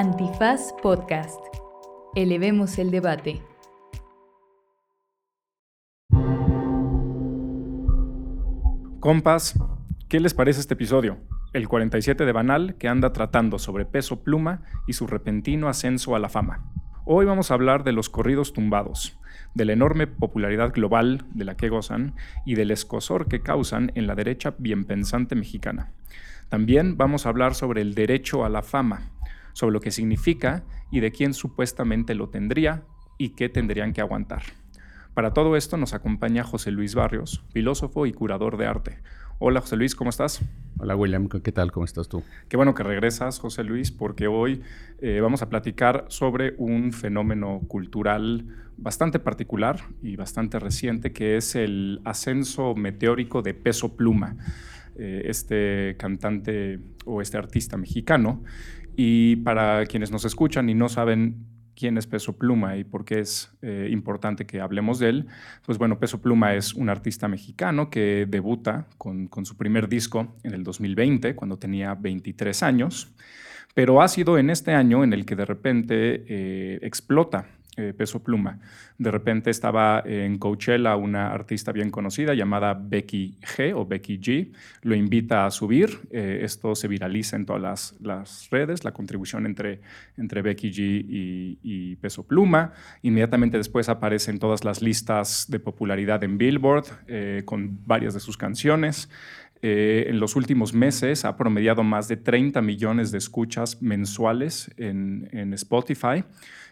Antifaz Podcast. Elevemos el debate. Compas, ¿qué les parece este episodio? El 47 de Banal que anda tratando sobre peso pluma y su repentino ascenso a la fama. Hoy vamos a hablar de los corridos tumbados, de la enorme popularidad global de la que gozan y del escosor que causan en la derecha bienpensante mexicana. También vamos a hablar sobre el derecho a la fama, sobre lo que significa y de quién supuestamente lo tendría y qué tendrían que aguantar. Para todo esto nos acompaña José Luis Barrios, filósofo y curador de arte. Hola José Luis, ¿cómo estás? Hola William, ¿qué tal? ¿Cómo estás tú? Qué bueno que regresas, José Luis, porque hoy eh, vamos a platicar sobre un fenómeno cultural bastante particular y bastante reciente, que es el ascenso meteórico de Peso Pluma. Eh, este cantante o este artista mexicano. Y para quienes nos escuchan y no saben quién es Peso Pluma y por qué es eh, importante que hablemos de él, pues bueno, Peso Pluma es un artista mexicano que debuta con, su primer disco en el 2020, cuando tenía 23 años, pero ha sido en este año en el que de repente eh, explota eh, peso Pluma. De repente estaba en Coachella una artista bien conocida llamada Becky G o Becky G. Lo invita a subir. Eh, esto se viraliza en todas las, redes, la contribución entre, entre Becky G y, Peso Pluma. Inmediatamente después aparece en todas las listas de popularidad en Billboard eh, con varias de sus canciones. En los últimos meses ha promediado más de 30 millones de escuchas mensuales en, en Spotify.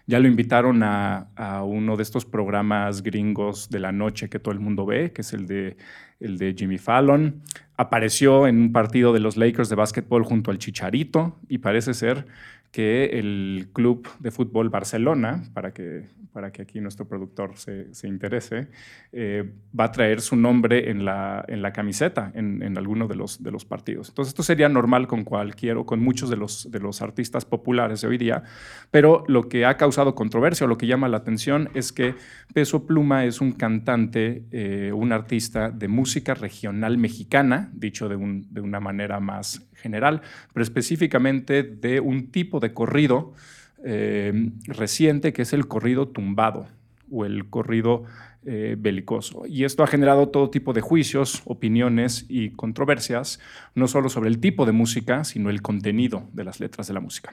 Ya lo invitaron a, uno de estos programas gringos de la noche que todo el mundo ve, que es el de, el de Jimmy Fallon. Apareció en un partido de los Lakers de básquetbol junto al Chicharito y parece ser que el club de fútbol Barcelona, para que, para que aquí nuestro productor se, se interese, eh, va a traer su nombre en la, en la camiseta en, en, alguno de los, de los partidos. Entonces esto sería normal con cualquier o con muchos de los, de los artistas populares de hoy día, pero lo que ha causado controversia o lo que llama la atención es que Peso Pluma es un cantante, eh, un artista de música regional mexicana, dicho de una manera más general, pero específicamente de un tipo de corrido eh, reciente que es el corrido tumbado o el corrido eh, belicoso. Y esto ha generado todo tipo de juicios, opiniones y controversias, no solo sobre el tipo de música, sino el contenido de las letras de la música.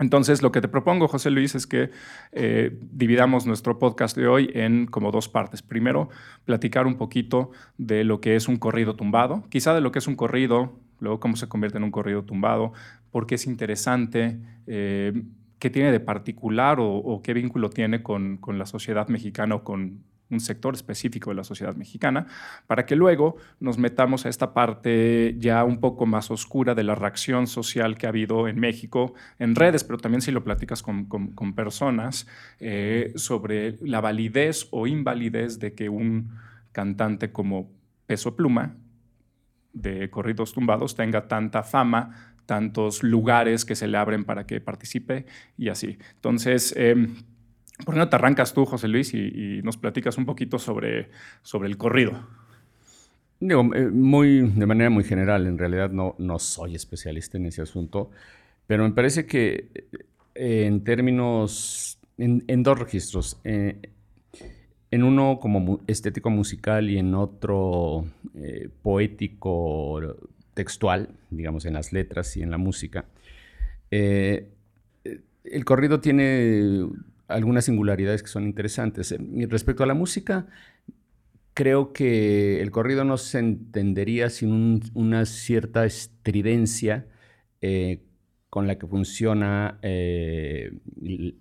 Entonces, lo que te propongo, José Luis, es que eh, dividamos nuestro podcast de hoy en como dos partes. Primero, platicar un poquito de lo que es un corrido tumbado, quizá de lo que es un corrido, luego cómo se convierte en un corrido tumbado, por qué es interesante, eh, qué tiene de particular o, qué vínculo tiene con, con, la sociedad mexicana o con un sector específico de la sociedad mexicana, para que luego nos metamos a esta parte ya un poco más oscura de la reacción social que ha habido en México, en redes, pero también si lo platicas con, con, personas, eh, sobre la validez o invalidez de que un cantante como Peso Pluma, de corridos tumbados, tenga tanta fama, tantos lugares que se le abren para que participe y así. Entonces, eh, ¿Por qué no te arrancas tú, José Luis, y, nos platicas un poquito sobre, sobre el corrido? Digo, eh, muy, de manera muy general, en realidad no, no soy especialista en ese asunto, pero me parece que eh, en términos, en, dos registros, eh, en uno como estético musical y en otro poético textual, digamos, en las letras y en la música, el corrido tiene algunas singularidades que son interesantes. Eh, respecto a la música, creo que el corrido no se entendería sin una cierta estridencia eh, con la que funciona eh,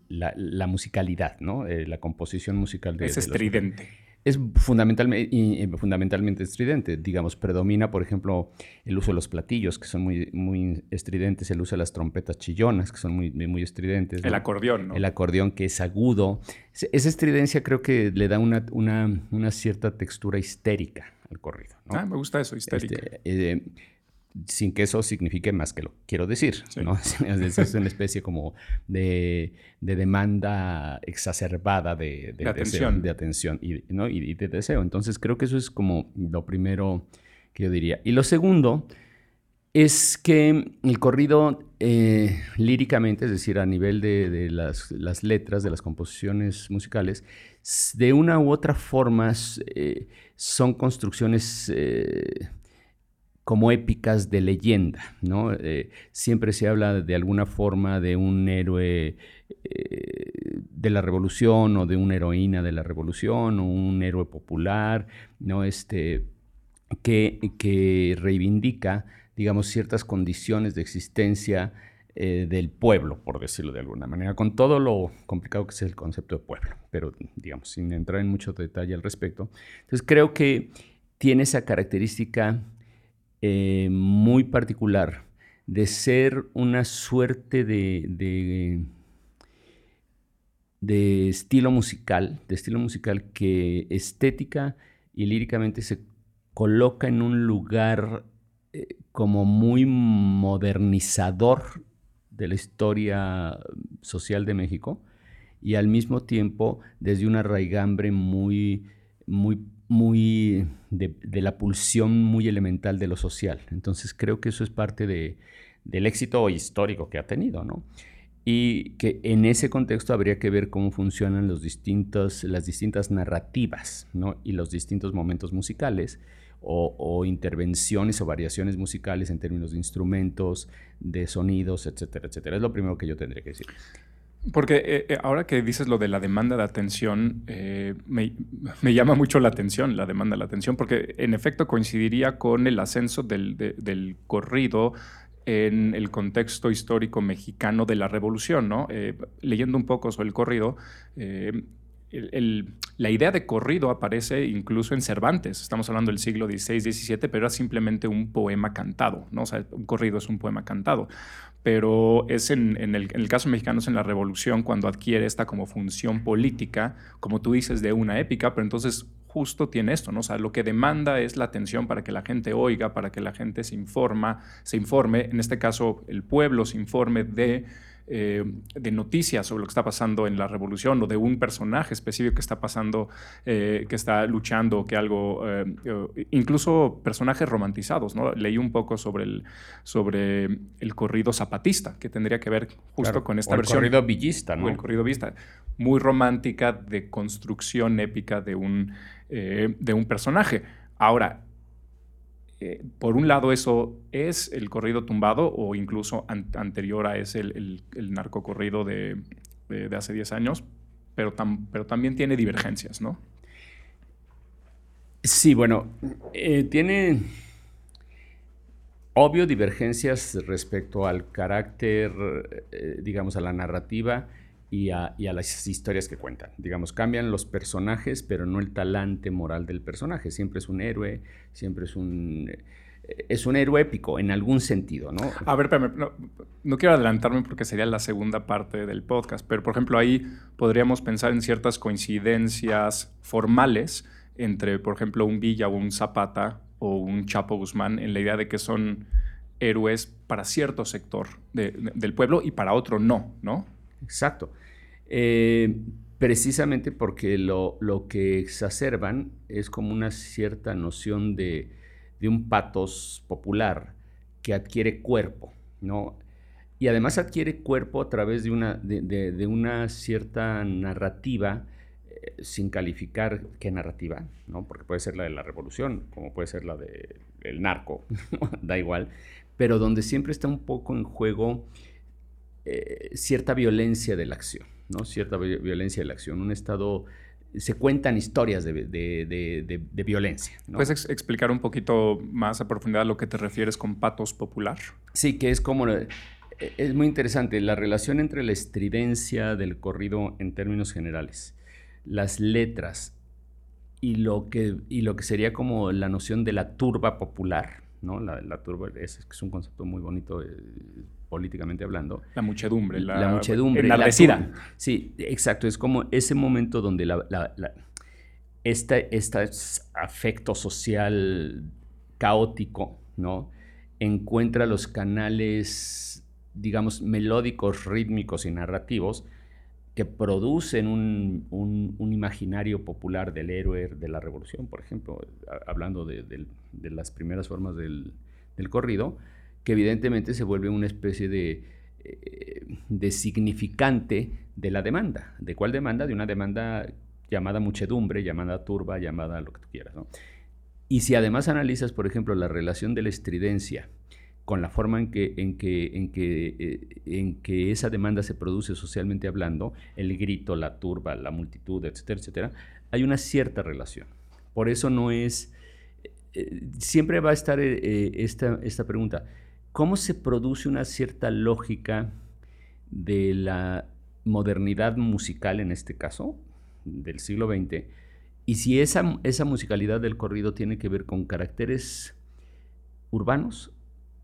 la, musicalidad, ¿no? la composición musical de... Es estridente es fundamentalmente, fundamentalmente estridente. Digamos, predomina, por ejemplo, el uso de los platillos, que son muy, muy estridentes, el uso de las trompetas chillonas, que son muy, muy estridentes. El acordeón, ¿no? El acordeón, que es agudo. Esa estridencia creo que le da una, una, cierta textura histérica al corrido. Ah, me gusta eso, histérica. Este, eh, sin que eso signifique más que lo quiero decir. ¿no? Es una especie como de, demanda exacerbada de, atención, de atención y, ¿no? y, de deseo. Entonces creo que eso es como lo primero que yo diría. Y lo segundo es que el corrido eh, líricamente, es decir, a nivel de, las, letras, de las composiciones musicales, de una u otra forma eh, son construcciones eh, como épicas de leyenda, ¿no? siempre se habla de alguna forma de un héroe de la revolución o de una heroína de la revolución o un héroe popular, ¿no? Este, que, que reivindica digamos, ciertas condiciones de existencia eh, del pueblo, por decirlo de alguna manera, con todo lo complicado que es el concepto de pueblo, pero digamos, sin entrar en mucho detalle al respecto. Entonces creo que tiene esa característica eh, muy particular de ser una suerte de, de, estilo musical, de estilo musical que estética y líricamente se coloca en un lugar eh, como muy modernizador de la historia social de México y al mismo tiempo desde una raigambre muy, muy, muy de, la pulsión muy elemental de lo social. Entonces creo que eso es parte de, del éxito histórico que ha tenido, ¿no? Y que en ese contexto habría que ver cómo funcionan los distintos, las distintas narrativas ¿no? y los distintos momentos musicales o, intervenciones o variaciones musicales en términos de instrumentos, de sonidos, etcétera, etcétera. Es lo primero que yo tendría que decir. Porque eh, eh, ahora que dices lo de la demanda de atención, eh, me, llama mucho la atención, la demanda de la atención, porque en efecto coincidiría con el ascenso del, del corrido en el contexto histórico mexicano de la revolución, ¿no? leyendo un poco sobre el corrido, la idea de corrido aparece incluso en Cervantes. Estamos hablando del siglo XVI, XVII, pero era simplemente un poema cantado, ¿no? O sea, un corrido es un poema cantado. Pero es en, el, caso mexicano es en la Revolución cuando adquiere esta como función política, como tú dices, de una épica, pero entonces justo tiene esto, ¿no? Lo que demanda es la atención para que la gente oiga, para que la gente se informa, se informe, en este caso el pueblo se informe de eh, de noticias sobre lo que está pasando en la revolución o de un personaje específico que está pasando, eh, que está luchando, que algo, eh, incluso personajes romantizados, ¿no? Leí un poco sobre el, sobre el corrido zapatista, que tendría que ver justo con esta o el versión. corrido villista, ¿no? el corrido vista, muy romántica de construcción épica de un, de un personaje. Ahora, eh, por un lado, eso es el corrido tumbado o incluso anterior a ese el, el, narcocorrido de, hace 10 años, pero, pero también tiene divergencias, ¿no? Sí, bueno, eh, tiene obvio divergencias respecto al carácter, eh, digamos, a la narrativa y a, las historias que cuentan. Digamos, cambian los personajes, pero no el talante moral del personaje. Siempre es un héroe, siempre es un... Es un héroe épico en algún sentido, ¿no? A ver, no, no, quiero adelantarme porque sería la segunda parte del podcast, pero por ejemplo ahí podríamos pensar en ciertas coincidencias formales entre, por ejemplo, un Villa o un Zapata o un Chapo Guzmán en la idea de que son héroes para cierto sector del pueblo y para otro no, ¿no? Exacto. Eh, precisamente porque lo, que exacerban es como una cierta noción de, un patos popular que adquiere cuerpo, ¿no? Y además adquiere cuerpo a través de una, de, una cierta narrativa, eh, sin calificar qué narrativa, ¿no? Porque puede ser la de la revolución, como puede ser la del narco, da igual, pero donde siempre está un poco en juego eh, cierta violencia de la acción, ¿no? Cierta violencia de la acción, un estado se cuentan historias de, violencia. ¿Puedes explicar un poquito más a profundidad a lo que te refieres con patos popular? Sí, que es como... Eh, es muy interesante la relación entre la estridencia del corrido en términos generales, las letras y lo que, y lo que sería como la noción de la turba popular, ¿no? La, la turba es, es un concepto muy bonito. Eh, políticamente hablando. La muchedumbre, la, la muchedumbre. Enardecida. sí, exacto. Es como ese momento donde la, este, afecto social caótico, ¿no? Encuentra los canales, digamos, melódicos, rítmicos y narrativos que producen un, un, imaginario popular del héroe de la revolución, por ejemplo, hablando de, de las primeras formas del, del corrido, que evidentemente se vuelve una especie de, eh, de significante de la demanda. ¿De cuál demanda? De una demanda llamada muchedumbre, llamada turba, llamada lo que tú quieras. Y si además analizas, por ejemplo, la relación de la estridencia con la forma en que, en que, en que, eh, en que esa demanda se produce socialmente hablando, el grito, la turba, la multitud, etcétera, etcétera, hay una cierta relación. Por eso no es, eh, siempre va a estar esta, esta pregunta, ¿cómo se produce una cierta lógica de la modernidad musical en este caso, del siglo XX, y si esa, esa musicalidad del corrido tiene que ver con caracteres urbanos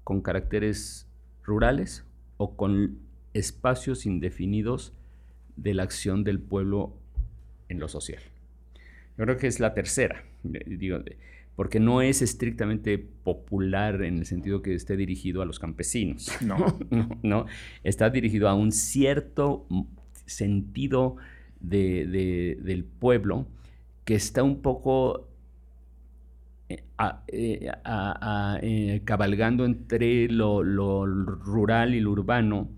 con caracteres rurales o con espacios indefinidos de la acción del pueblo en lo social. Yo creo que es la tercera, digo, porque no es estrictamente popular en el sentido que esté dirigido a los campesinos. No, no, está dirigido a un cierto sentido del pueblo que está un poco eh, eh, cabalgando entre lo, rural y lo urbano,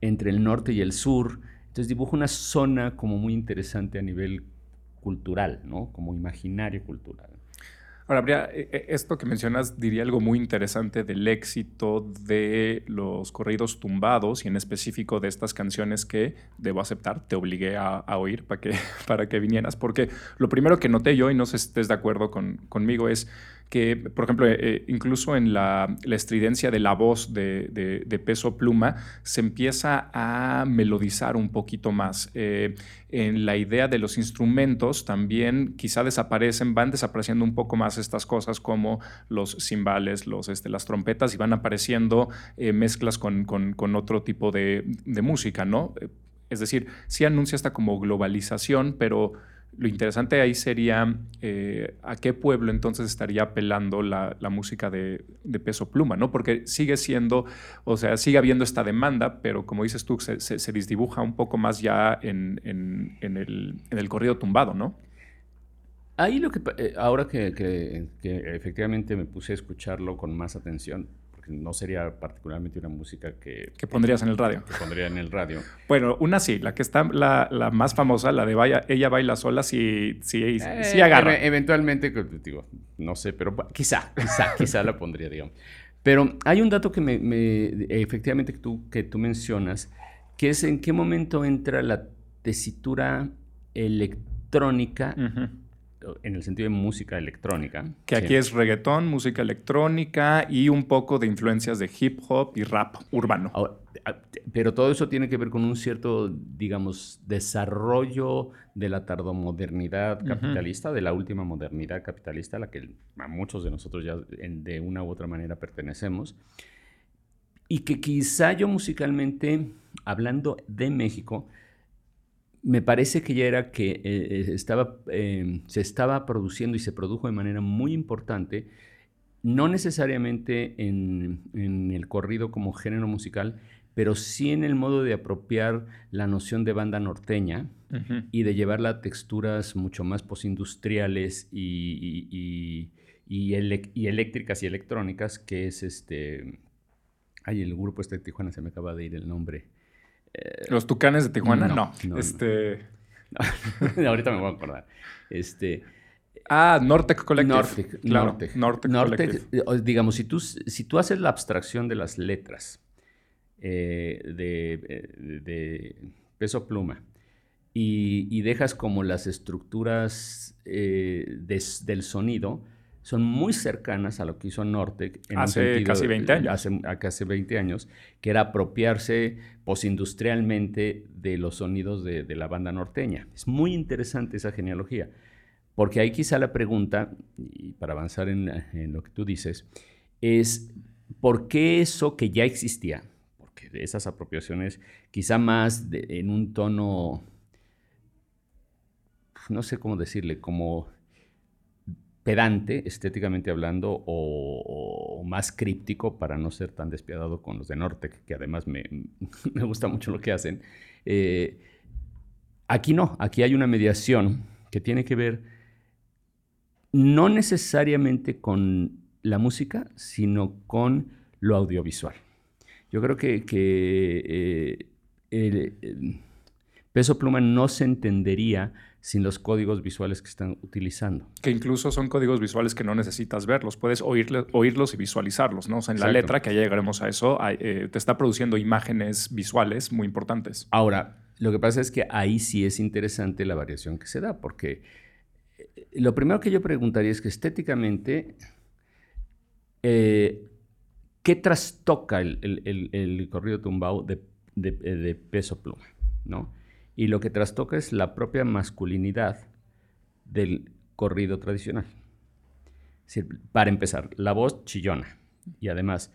entre el norte y el sur. Entonces dibuja una zona como muy interesante a nivel cultural, ¿no? Como imaginario cultural. Ahora, habría, eh, esto que mencionas diría algo muy interesante del éxito de los corridos tumbados y en específico de estas canciones que, debo aceptar, te obligué a, oír para que, para que vinieras, porque lo primero que noté yo, y no sé si estés de acuerdo con, conmigo, es que, por ejemplo, eh, eh, incluso en la, estridencia de la voz de, peso pluma, se empieza a melodizar un poquito más. Eh, en la idea de los instrumentos también quizá desaparecen, van desapareciendo un poco más estas cosas como los cimbales, los, este, las trompetas y van apareciendo mezclas con, otro tipo de, de música, ¿no? Es decir, sí anuncia esta como globalización, pero lo interesante ahí sería eh, a qué pueblo entonces estaría apelando la, música de, peso pluma, ¿no? Porque sigue siendo, o sea, sigue habiendo esta demanda, pero como dices tú, se, se, disdibuja un poco más ya en, el, en, corrido tumbado, ¿no? Ahí lo que, eh, ahora que, que efectivamente me puse a escucharlo con más atención, no sería particularmente una música que... Que pondrías en el radio. Que pondría en el radio. Bueno, una sí, la que está, la, más famosa, la de vaya, Ella baila sola, sí, sí, sí eh, agarra. eventualmente, digo, no sé, pero quizá, quizá, quizá la pondría, digamos. Pero hay un dato que me, efectivamente que tú, que tú mencionas, que es en qué momento entra la tesitura electrónica en el sentido de música electrónica. Que aquí es reggaetón, música electrónica y un poco de influencias de hip hop y rap urbano. pero todo eso tiene que ver con un cierto, digamos, desarrollo de la tardomodernidad capitalista, de la última modernidad capitalista a la que a muchos de nosotros ya de una u otra manera pertenecemos. Y que quizá yo musicalmente, hablando de México, me parece que ya era que eh, eh, estaba, em, se estaba produciendo y se produjo de manera muy importante, no necesariamente en, el corrido como género musical, pero sí en el modo de apropiar la noción de banda norteña y de llevarla a texturas mucho más postindustriales y, y, y, eléctricas y electrónicas, que es este... Ay, el grupo este de Tijuana se me acaba de ir el nombre. ¿Los Tucanes de Tijuana? No. este... Ahorita me voy a acordar. Este... Ah, Nortec Collective. Nortec, Nortec, Nortec, eh, Digamos, si tú, si tú haces la abstracción de las letras eh, eh, de, peso pluma y, dejas como las estructuras del sonido, son muy cercanas a lo que hizo Nortec en hace casi 20 años. Hace, hace 20 años, que era apropiarse posindustrialmente de los sonidos de, la banda norteña. Es muy interesante esa genealogía, porque ahí quizá la pregunta, y para avanzar en, lo que tú dices, es ¿por qué eso que ya existía? Porque de esas apropiaciones, quizá más en un tono, no sé cómo decirle, como pedante, estéticamente hablando, o, más críptico para no ser tan despiadado con los de Nortec, que además me, gusta mucho lo que hacen. Eh, aquí no, aquí hay una mediación que tiene que ver no necesariamente con la música, sino con lo audiovisual. Yo creo que, que el, peso pluma no se entendería sin los códigos visuales que están utilizando. Que incluso son códigos visuales que no necesitas verlos, puedes oírlos y visualizarlos, ¿no? O sea, en la letra, que ya llegaremos a eso, eh, te está produciendo imágenes visuales muy importantes. Ahora, lo que pasa es que ahí sí es interesante la variación que se da, porque eh, lo primero que yo preguntaría es que estéticamente, eh, ¿qué trastoca el, corrido tumbado de, de peso pluma? ¿no? Y lo que trastoca es la propia masculinidad del corrido tradicional. para empezar, la voz chillona y además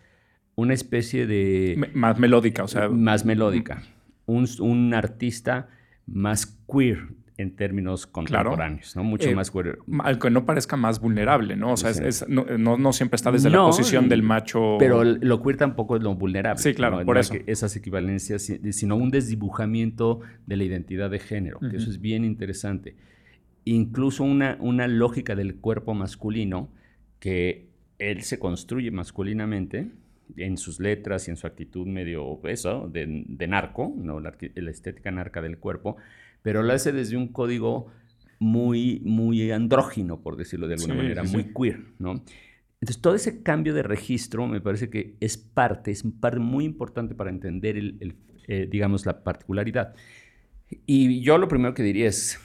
una especie de... más melódica, o sea... Más melódica. Un, un artista más queer, en términos contemporáneos, ¿no? Mucho eh, más... Al que no parezca más vulnerable, ¿no? O sea, no, siempre está desde la posición del macho... Pero lo queer tampoco es lo vulnerable. Sí, claro, por eso. esas equivalencias, sino un desdibujamiento de la identidad de género, que eso es bien interesante. Incluso una, una lógica del cuerpo masculino, que él se construye masculinamente, en sus letras y en su actitud medio eso, de, de narco, ¿no? la, la estética narca del cuerpo, pero lo hace desde un código muy, muy andrógino, por decirlo de alguna manera, muy queer, ¿no? Entonces, todo ese cambio de registro me parece que es parte, es parte muy importante para entender, el, eh, digamos, la particularidad. Y yo lo primero que diría es,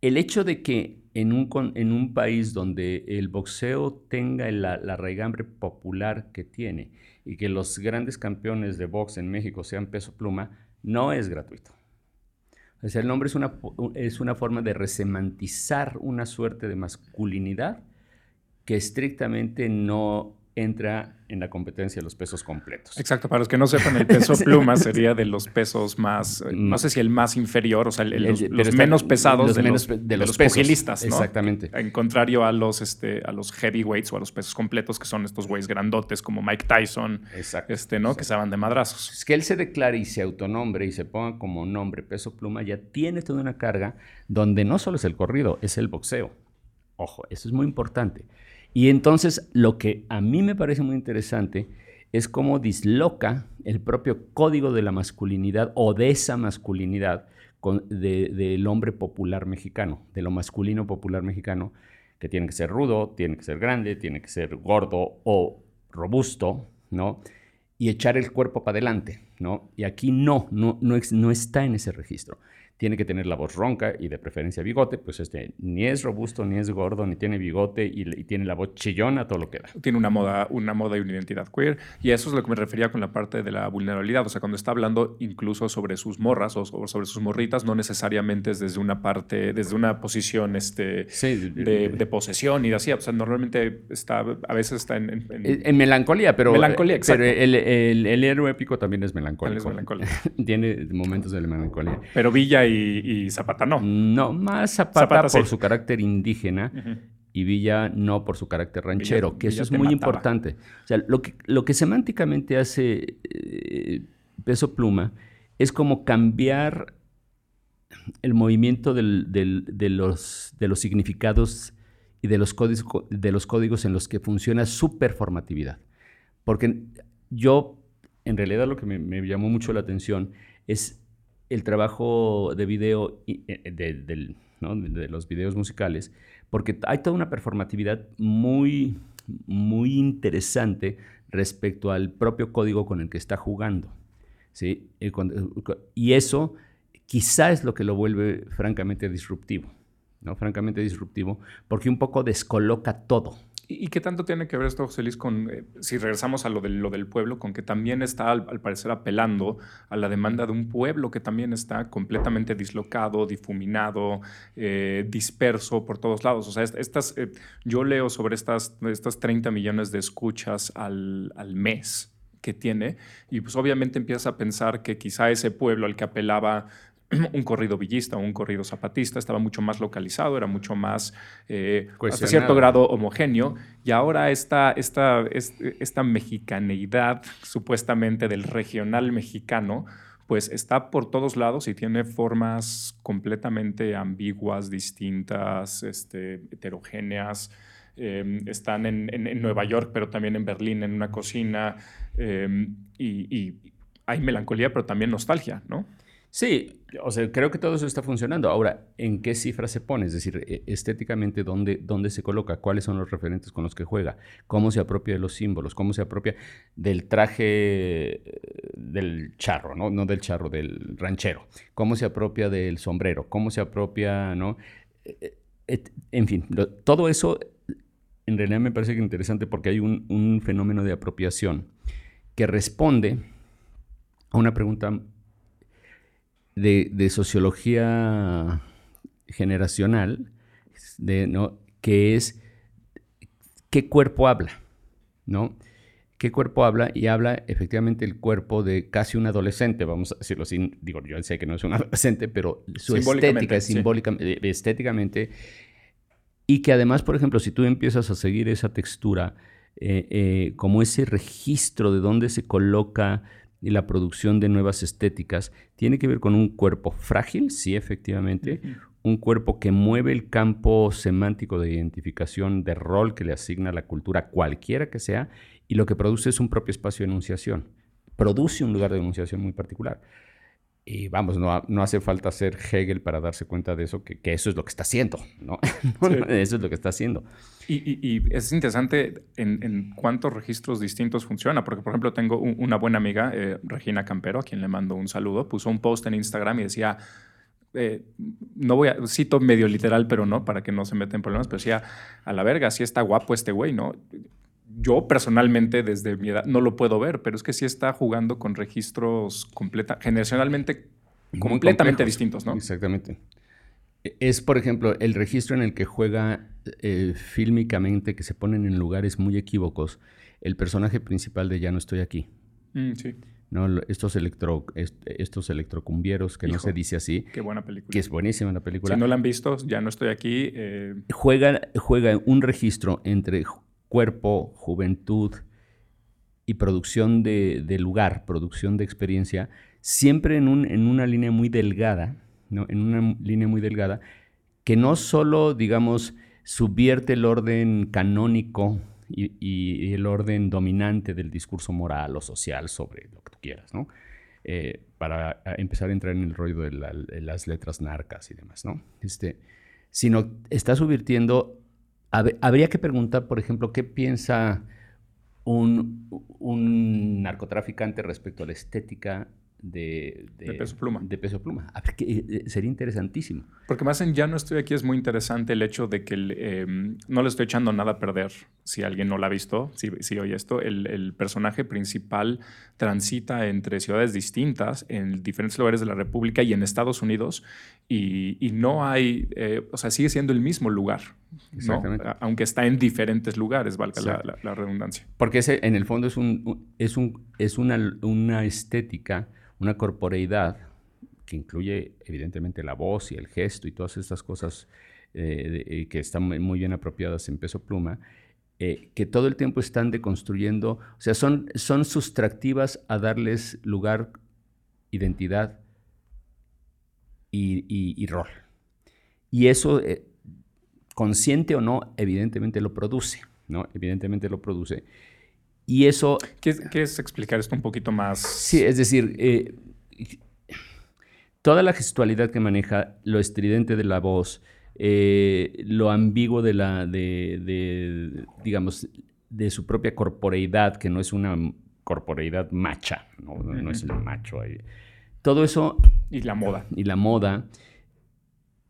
el hecho de que en un, en un país donde el boxeo tenga la, la raigambre popular que tiene y que los grandes campeones de box en México sean peso pluma, no es gratuito. O sea, el nombre es una, es una forma de resemantizar una suerte de masculinidad que estrictamente no entra en la competencia de los pesos completos. Exacto, para los que no sepan, el peso pluma sería de los pesos más, eh, no sé si el más inferior, o sea, los, menos pesados de, los, de los, pugilistas, ¿no? Exactamente. En contrario a los, este, a los heavyweights o a los pesos completos, que son estos güeyes grandotes como Mike Tyson, este, ¿no? Que se van de madrazos. Es que él se declare y se autonombre y se ponga como nombre peso pluma, ya tiene toda una carga donde no solo es el corrido, es el boxeo. Ojo, eso es muy importante. Y entonces lo que a mí me parece muy interesante es cómo disloca el propio código de la masculinidad o de esa masculinidad del hombre popular mexicano, de lo masculino popular mexicano, que tiene que ser rudo, tiene que ser grande, tiene que ser gordo o robusto, ¿no? Y echar el cuerpo para adelante, ¿no? Y aquí no, no, no, no está en ese registro tiene que tener la voz ronca y de preferencia bigote, pues este ni es robusto, ni es gordo, ni tiene bigote y, tiene la voz chillona, todo lo que da. Tiene una moda, una moda y una identidad queer. Y eso es lo que me refería con la parte de la vulnerabilidad. O sea, cuando está hablando incluso sobre sus morras o sobre sus morritas, no necesariamente es desde una parte, desde una posición este, de, posesión y así. O sea, normalmente está, a veces está en... En, melancolía, pero... Melancolía, exacto. Pero el, el, héroe épico también es melancólico. Es melancolía. tiene momentos de melancolía. Pero Villa y, Zapata no. No, más Zapata, por su carácter indígena. Y Villa no por su carácter ranchero, que eso es muy importante. O sea, lo que, lo que semánticamente hace eh, Peso Pluma es como cambiar el movimiento de, los, de los significados y de los, códigos, de los códigos en los que funciona su performatividad. Porque yo, en realidad, lo que me llamó mucho la atención es el trabajo de video eh, de, los videos musicales, porque hay toda una performatividad muy, muy interesante respecto al propio código con el que está jugando. ¿sí? Y eso quizá es lo que lo vuelve francamente disruptivo, ¿no? francamente disruptivo, porque un poco descoloca todo. ¿Y qué tanto tiene que ver esto, José Luis, con, eh, si regresamos a lo, de, lo del pueblo, con que también está, al, parecer, apelando a la demanda de un pueblo que también está completamente dislocado, difuminado, eh, disperso por todos lados? O sea, estas, eh, yo leo sobre estas, estas 30 millones de escuchas al, al mes que tiene y pues obviamente empiezas a pensar que quizá ese pueblo al que apelaba un corrido villista o un corrido zapatista, estaba mucho más localizado, era mucho más, eh, hasta cierto grado, homogéneo. Y ahora esta, esta, esta mexicaneidad, supuestamente del regional mexicano, pues está por todos lados y tiene formas completamente ambiguas, distintas, este, heterogéneas. em, están en, Nueva York, pero también en Berlín, en una cocina, em, y, hay melancolía, pero también nostalgia, ¿no? Sí, o sea, creo que todo eso está funcionando. Ahora, ¿en qué cifra se pone? Es decir, e, estéticamente, ¿dónde, ¿dónde se coloca? ¿Cuáles son los referentes con los que juega? ¿Cómo se apropia de los símbolos? ¿Cómo se apropia del traje eh, del charro, ¿no? No del charro, del ranchero. ¿Cómo se apropia del sombrero? ¿Cómo se apropia, ¿no? E, e, en fin, todo eso en realidad me parece que interesante porque hay un, un fenómeno de apropiación que responde a una pregunta de, sociología generacional, de, ¿no? que es qué cuerpo habla, ¿no? ¿Qué cuerpo habla? Y habla efectivamente el cuerpo de casi un adolescente, vamos a decirlo así. Digo, yo sé que no es un adolescente, pero su estética es simbólica, eh, estéticamente. Y que además, por ejemplo, si tú empiezas a seguir esa textura, eh, eh, como ese registro de dónde se coloca y la producción de nuevas estéticas tiene que ver con un cuerpo frágil, sí, efectivamente, un cuerpo que mueve el campo semántico de identificación, de rol que le asigna la cultura, cualquiera que sea, y lo que produce es un propio espacio de enunciación. Produce un lugar de enunciación muy particular. Y vamos, no, no, hace falta ser Hegel para darse cuenta de eso, que, eso es lo que está haciendo, ¿no? eso es lo que está haciendo. Y, es interesante en, cuántos registros distintos funciona, porque por ejemplo tengo una buena amiga, eh, Regina Campero, a quien le mando un saludo, puso un post en Instagram y decía, eh, no voy a, cito medio literal, pero no, para que no se metan problemas, pero decía, a la verga, sí está guapo este güey, ¿no? yo personalmente desde mi edad no lo puedo ver, pero es que sí está jugando con registros completa, generacionalmente completamente distintos, ¿no? Exactamente. Es, por ejemplo, el registro en el que juega eh, fílmicamente, que se ponen en lugares muy equívocos, el personaje principal de Ya no estoy aquí. Mm, sí. ¿no? Estos, electro, estos electrocumbieros, que no se dice así. Qué buena película. Que es buenísima la película. Si no la han visto, ya no estoy aquí. Eh. Juega, juega un registro entre cuerpo, juventud y producción de, lugar, producción de experiencia, siempre en, un, en una línea muy delgada, en una línea muy delgada, que no solo, digamos, subvierte el orden canónico y, el orden dominante del discurso moral o social sobre lo que tú quieras, ¿no? Eh, para empezar a entrar en el rollo de, las letras narcas y demás, ¿no? Este, sino está subvirtiendo habría que preguntar, por ejemplo, qué piensa un, narcotraficante respecto a la estética de, peso pluma. De peso pluma. Eh, sería interesantísimo. Porque más en Ya no estoy aquí es muy interesante el hecho de que em, no le estoy echando nada a perder. Si alguien no la ha visto, si, si oye esto, el, personaje principal transita entre ciudades distintas en diferentes lugares de la República y en Estados Unidos y, no hay, eh, o sea, sigue siendo el mismo lugar, ¿no? aunque está en diferentes lugares, valga la, redundancia. Porque ese, en el fondo es, un, es, un, es una, una estética, una corporeidad que incluye evidentemente la voz y el gesto y todas estas cosas eh, eh, que están muy bien apropiadas en peso pluma, que todo el tiempo están deconstruyendo, o sea, son, son sustractivas a darles lugar, identidad y, rol. Y eso, eh, consciente o no, evidentemente lo produce, ¿no? Evidentemente lo produce. Y eso... ¿Quieres explicar esto un poquito más? Sí, es decir, eh, toda la gestualidad que maneja, lo estridente de la voz, eh, lo ambiguo de la, de, digamos, de su propia corporeidad, que no es una corporeidad macha, no, no es el macho ahí. Todo eso... Y la moda. Y la moda,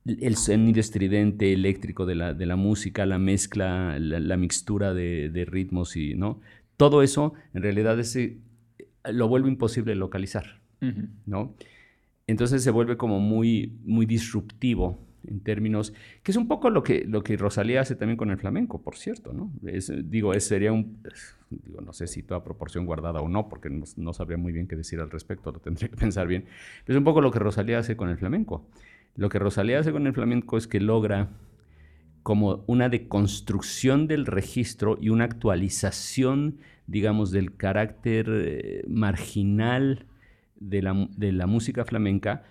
el sonido estridente, eléctrico de la, de la música, la mezcla, la, mixtura de, ritmos y, ¿no? Todo eso, en realidad, ese, lo vuelve imposible localizar, ¿no? Entonces se vuelve como muy, muy disruptivo en términos, que es un poco lo que, lo que Rosalía hace también con el flamenco, por cierto, ¿no? digo, es, sería un, digo, no sé si toda proporción guardada o no, porque no, sabría muy bien qué decir al respecto, lo tendría que pensar bien, pero es un poco lo que Rosalía hace con el flamenco. Lo que Rosalía hace con el flamenco es que logra como una deconstrucción del registro y una actualización, digamos, del carácter eh, marginal de la, de la música flamenca,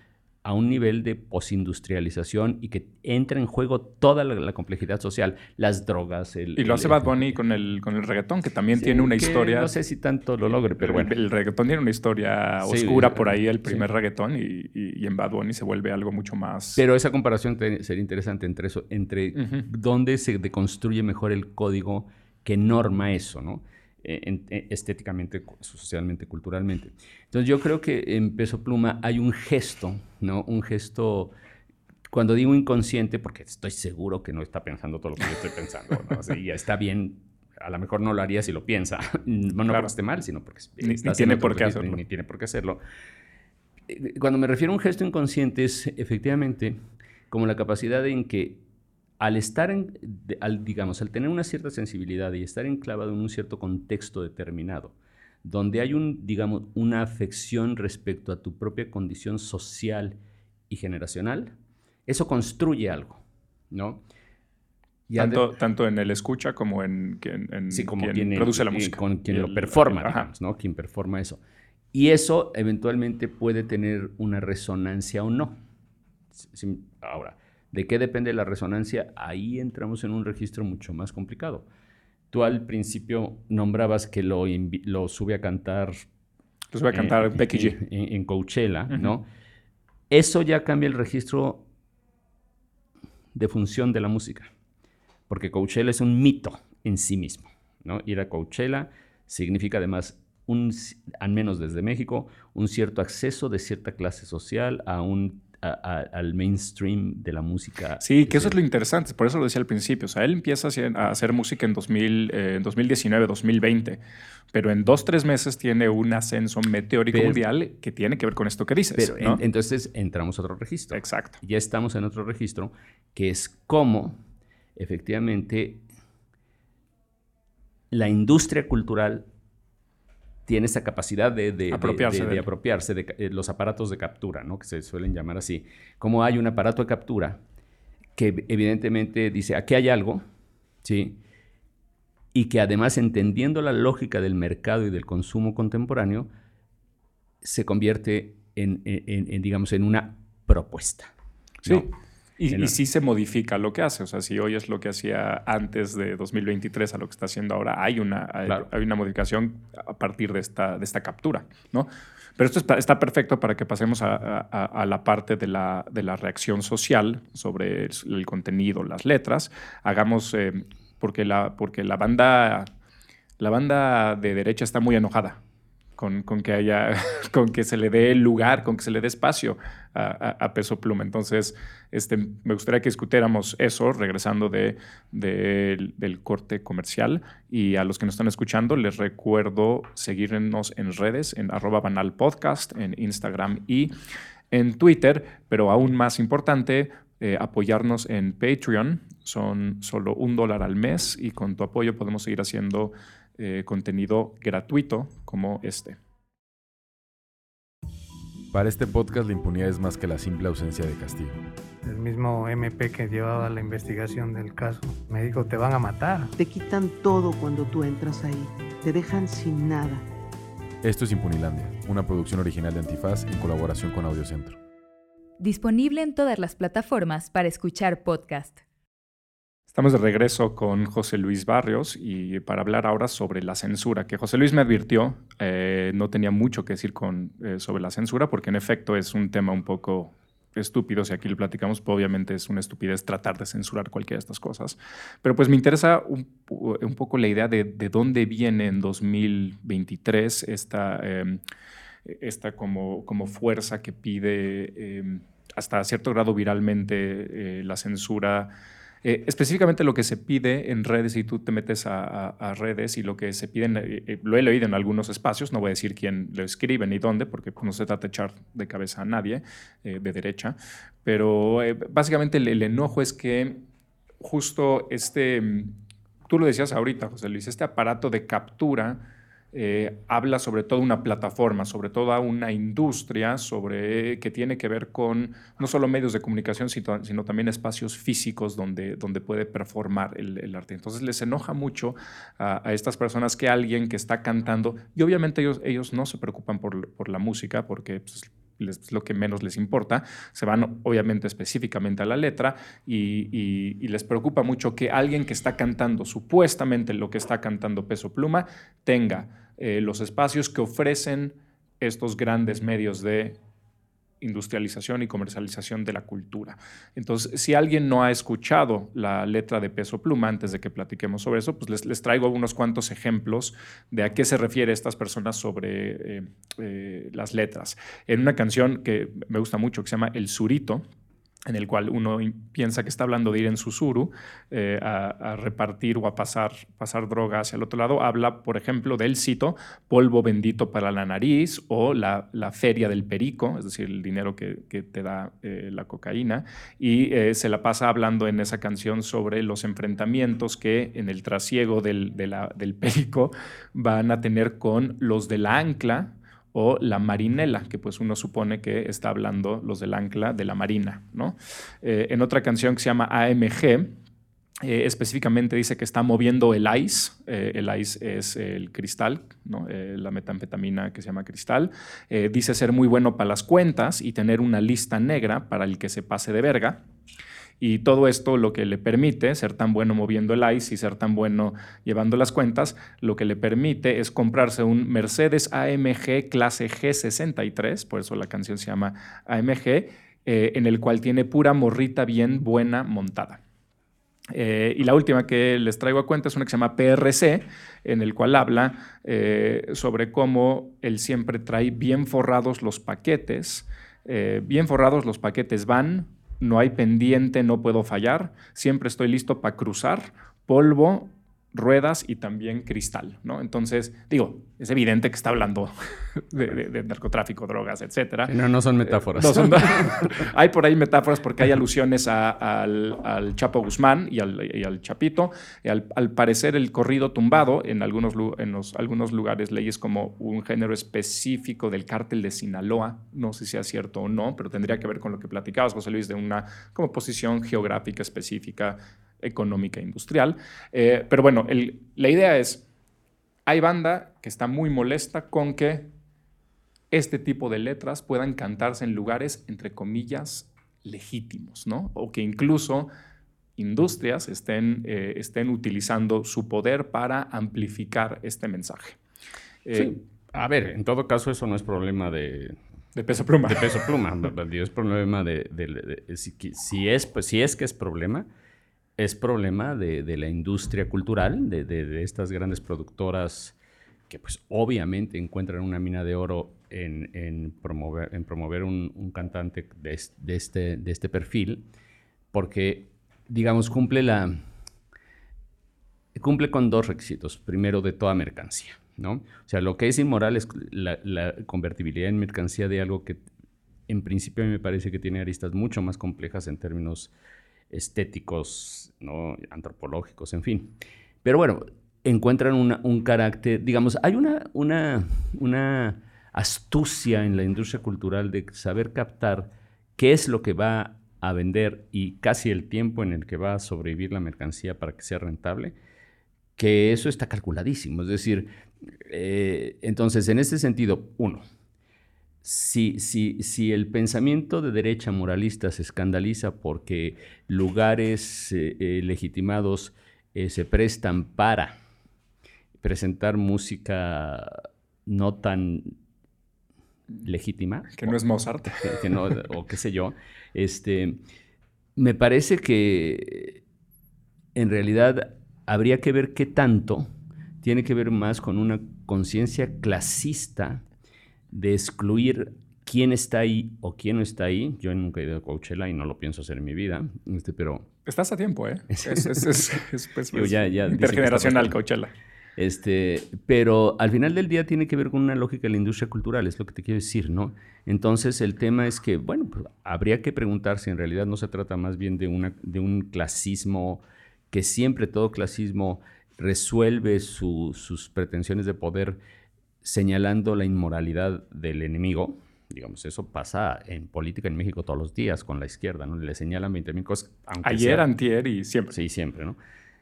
a un nivel de posindustrialización y que entra en juego toda la, complejidad social, las drogas. El, y lo hace Bad Bunny con el, con el reggaetón, que también tiene una historia. No sé si tanto lo logre, pero bueno. El, reggaetón tiene una historia oscura por ahí, el primer reggaetón, y, y, en Bad Bunny se vuelve algo mucho más. Pero esa comparación sería interesante entre eso, entre dónde se deconstruye mejor el código que norma eso, ¿no? Eh, eh, estéticamente, socialmente, culturalmente. Entonces yo creo que en Peso Pluma hay un gesto, ¿no? Un gesto, cuando digo inconsciente, porque estoy seguro que no está pensando todo lo que yo estoy pensando, ¿no? y está bien, a lo mejor no lo haría si lo piensa, no, no porque esté mal, sino porque ni, tiene por qué hacerlo. Ni, tiene por qué hacerlo. Cuando me refiero a un gesto inconsciente es efectivamente como la capacidad en que al estar, en, al, digamos, al tener una cierta sensibilidad y estar enclavado en un cierto contexto determinado, donde hay un, digamos, una afección respecto a tu propia condición social y generacional, eso construye algo, ¿no? tanto, tanto, en el escucha como en, quien produce la música. Con quien lo performa, digamos, ¿no? Quien performa eso. Y eso eventualmente puede tener una resonancia o no. Ahora, ¿De qué depende la resonancia? Ahí entramos en un registro mucho más complicado. Tú al principio nombrabas que lo, lo sube a cantar. Lo sube a cantar Becky G. En, Coachella, ¿no? Eso ya cambia el registro de función de la música. Porque Coachella es un mito en sí mismo, ¿no? Ir a Coachella significa además un, al menos desde México, un cierto acceso de cierta clase social a un al mainstream de la música. Sí, que eso es lo interesante, por eso lo decía al principio. O sea, él empieza a hacer música en, 2000, 2019, 2020, pero en dos, tres meses tiene un ascenso meteórico mundial que tiene que ver con esto que dices. Pero entonces entramos a otro registro. Exacto. Ya estamos en otro registro, que es cómo efectivamente la industria cultural tiene esa capacidad de, apropiarse de, eh, los aparatos de captura, ¿no? que se suelen llamar así. Como hay un aparato de captura que evidentemente dice, aquí hay algo, ¿sí? y que además entendiendo la lógica del mercado y del consumo contemporáneo, se convierte en, digamos, en una propuesta. Sí. Y, sí se modifica lo que hace. O sea, si hoy es lo que hacía antes de 2023 a lo que está haciendo ahora, hay una, hay, una modificación a partir de esta, de esta captura, ¿no? Pero esto está, perfecto para que pasemos a, la parte de la, de la, reacción social sobre el, contenido, las letras. Hagamos, eh, porque, la, porque la, banda, la banda de derecha está muy enojada con, que haya, con que se le dé lugar, con que se le dé espacio a, Peso Pluma. Entonces, este, me gustaría que discutiéramos eso, regresando de, del corte comercial. Y a los que nos están escuchando, les recuerdo seguirnos en redes, en arroba banal podcast, en Instagram y en Twitter, pero aún más importante, eh, apoyarnos en Patreon. Son solo un dólar al mes y con tu apoyo podemos seguir haciendo eh, contenido gratuito como este. Para este podcast la impunidad es más que la simple ausencia de castigo. El mismo MP que llevaba la investigación del caso me dijo, te van a matar. Te quitan todo cuando tú entras ahí. Te dejan sin nada. Esto es Impunilandia, una producción original de Antifaz en colaboración con Audiocentro. Disponible en todas las plataformas para escuchar podcast. Estamos de regreso con José Luis Barrios y para hablar ahora sobre la censura, que José Luis me advirtió, eh, no tenía mucho que decir con, eh, sobre la censura, porque en efecto es un tema un poco estúpido, si aquí lo platicamos, pues obviamente es una estupidez tratar de censurar cualquiera de estas cosas. Pero pues me interesa un, poco la idea de, de, dónde viene en 2023 esta, em, esta como, como fuerza que pide em, hasta cierto grado viralmente eh, la censura eh, específicamente lo que se pide en redes, y tú te metes a, redes y lo que se pide, eh, eh, lo he leído en algunos espacios, no voy a decir quién lo escribe ni dónde, porque no se trata de echar de cabeza a nadie de derecha, pero básicamente el, el, enojo es que justo este, tú lo decías ahorita, José Luis, este aparato de captura eh, habla sobre toda una plataforma, sobre toda una industria, sobre que tiene que ver con no solo medios de comunicación, sino, también espacios físicos donde, donde puede performar el, arte. Entonces les enoja mucho a, estas personas que alguien que está cantando, y obviamente ellos, ellos no se preocupan por, la música, porque pues, es lo que menos les importa, se van obviamente específicamente a la letra y, les preocupa mucho que alguien que está cantando supuestamente lo que está cantando Peso Pluma tenga eh, los espacios que ofrecen estos grandes medios de industrialización y comercialización de la cultura. Entonces, si alguien no ha escuchado la letra de Peso Pluma antes de que platiquemos sobre eso, pues les, traigo unos cuantos ejemplos de a qué se refiere estas personas sobre eh, eh, las letras. En una canción que me gusta mucho, que se llama El Surito, en el cual uno piensa que está hablando de ir en susuru eh, a, repartir o a pasar, pasar droga hacia el otro lado, habla, por ejemplo, del cito, polvo bendito para la nariz o la, feria del perico, es decir, el dinero que, te da eh, la cocaína, y eh, se la pasa hablando en esa canción sobre los enfrentamientos que en el trasiego del, del perico van a tener con los de la ancla, o la marinela, que pues uno supone que está hablando los del ancla de la marina. ¿no? Eh, en otra canción que se llama AMG, eh, específicamente dice que está moviendo el ice. Eh, el ice es el cristal, ¿no? la metanfetamina que se llama cristal. dice ser muy bueno para las cuentas y tener una lista negra para el que se pase de verga. Y todo esto lo que le permite, ser tan bueno moviendo el ICE y ser tan bueno llevando las cuentas, lo que le permite es comprarse un Mercedes AMG clase G63, por eso la canción se llama AMG, eh, en el cual tiene pura morrita bien buena montada. Eh, y la última que les traigo a cuenta es una que se llama PRC, en el cual habla eh, sobre cómo él siempre trae bien forrados los paquetes. bien forrados los paquetes van, no hay pendiente, no puedo fallar, siempre estoy listo para cruzar, polvo, ruedas y también cristal, ¿no? Entonces, digo, es evidente que está hablando de, narcotráfico, drogas, etcétera. no, no son metáforas. hay por ahí metáforas porque hay alusiones al, Chapo Guzmán y al, Chapito. al, parecer, el corrido tumbado en algunos, en algunos lugares leyes como un género específico del cártel de Sinaloa. No sé si sea cierto o no, pero tendría que ver con lo que platicabas, José Luis, de una como posición geográfica específica económica e industrial. Eh, pero bueno, la idea es, hay banda que está muy molesta con que este tipo de letras puedan cantarse en lugares, entre comillas, legítimos, ¿no? O que incluso industrias estén, eh, estén utilizando su poder para amplificar este mensaje. Eh, a ver, en todo caso eso no es problema de... De peso pluma. De peso pluma. es problema de... si, es, pues, si es que es problema, es problema de, la industria cultural, de, estas grandes productoras que pues obviamente encuentran una mina de oro en, promover, en promover un, cantante de, este, de este perfil, porque, digamos, cumple, la, cumple con dos requisitos. Primero, de toda mercancía, ¿no? O sea, lo que es inmoral es la, la convertibilidad en mercancía de algo que en principio me parece que tiene aristas mucho más complejas en términos estéticos, ¿no? antropológicos, en fin. Pero bueno, encuentran un carácter, digamos, hay una, una, una astucia en la industria cultural de saber captar qué es lo que va a vender y casi el tiempo en el que va a sobrevivir la mercancía para que sea rentable, que eso está calculadísimo. Es decir, eh, entonces, en ese sentido, uno, si, si, si, el pensamiento de derecha moralista se escandaliza porque lugares eh, eh, legitimados eh, se prestan para presentar música no tan legítima. Que no es Mozart. o qué sé yo. Este, me parece que en realidad habría que ver qué tanto tiene que ver más con una conciencia clasista de excluir quién está ahí o quién no está ahí. Yo nunca he ido a Coachella y no lo pienso hacer en mi vida, este, pero... Estás a tiempo, ¿eh? Es, pues, intergeneracional Coachella. Este, pero al final del día tiene que ver con una lógica de la industria cultural, es lo que te quiero decir, ¿no? Entonces el tema es que, bueno, pues, habría que preguntar si en realidad no se trata más bien de, una, de un clasismo, que siempre todo clasismo resuelve sus pretensiones de poder señalando la inmoralidad del enemigo. Digamos, eso pasa en política en México todos los días con la izquierda, ¿no? Le señalan 20 mil cosas. Ayer, antier y siempre. Sí, siempre, ¿no?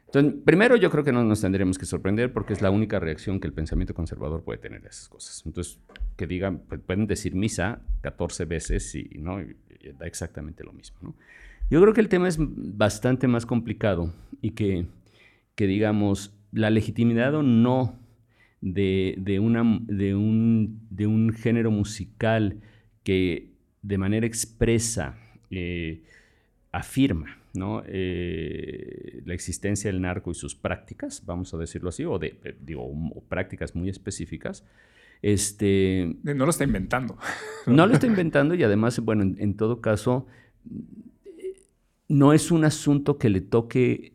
Entonces, primero yo creo que no nos tendremos que sorprender porque es la única reacción que el pensamiento conservador puede tener a esas cosas. Entonces, que digan, pues, pueden decir misa 14 veces y, ¿no? Y da exactamente lo mismo. ¿no? Yo creo que el tema es bastante más complicado y que, que digamos, la legitimidad o no de, de, una, de, un, de un género musical que de manera expresa eh, afirma ¿no? Eh, la existencia del narco y sus prácticas, vamos a decirlo así, o de eh, digo, prácticas muy específicas. Este, no lo está inventando. No lo está inventando y además, bueno, en, todo caso, no es un asunto que le toque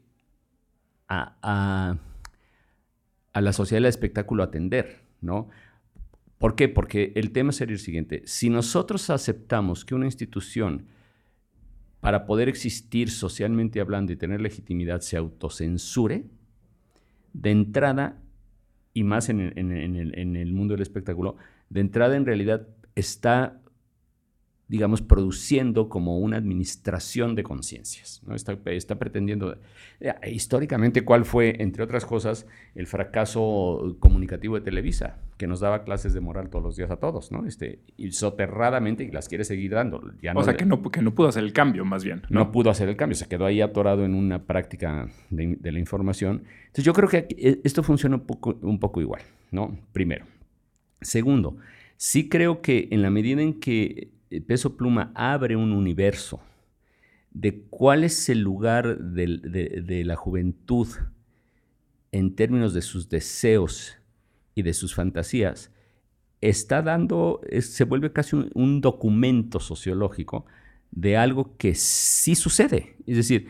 a, a, a la sociedad del espectáculo atender, ¿no? ¿Por qué? Porque el tema sería el siguiente. Si nosotros aceptamos que una institución, para poder existir socialmente hablando y tener legitimidad, se autocensure, de entrada, y más en en el mundo del espectáculo, de entrada en realidad está digamos, produciendo como una administración de conciencias. ¿no? Está, está, pretendiendo, eh, históricamente, cuál fue, entre otras cosas, el fracaso comunicativo de Televisa, que nos daba clases de moral todos los días a todos, ¿no? Este, y soterradamente, y las quiere seguir dando. Ya o sea, que, no, que no pudo hacer el cambio, más bien. ¿no? pudo hacer el cambio, se quedó ahí atorado en una práctica de, de la información. Entonces, yo creo que eh, esto funciona un poco, un poco igual, ¿no? Primero. Segundo, sí creo que en la medida en que Peso Pluma abre un universo de cuál es el lugar de, la juventud en términos de sus deseos y de sus fantasías, está dando, se vuelve casi un, documento sociológico de algo que sí sucede. Es decir,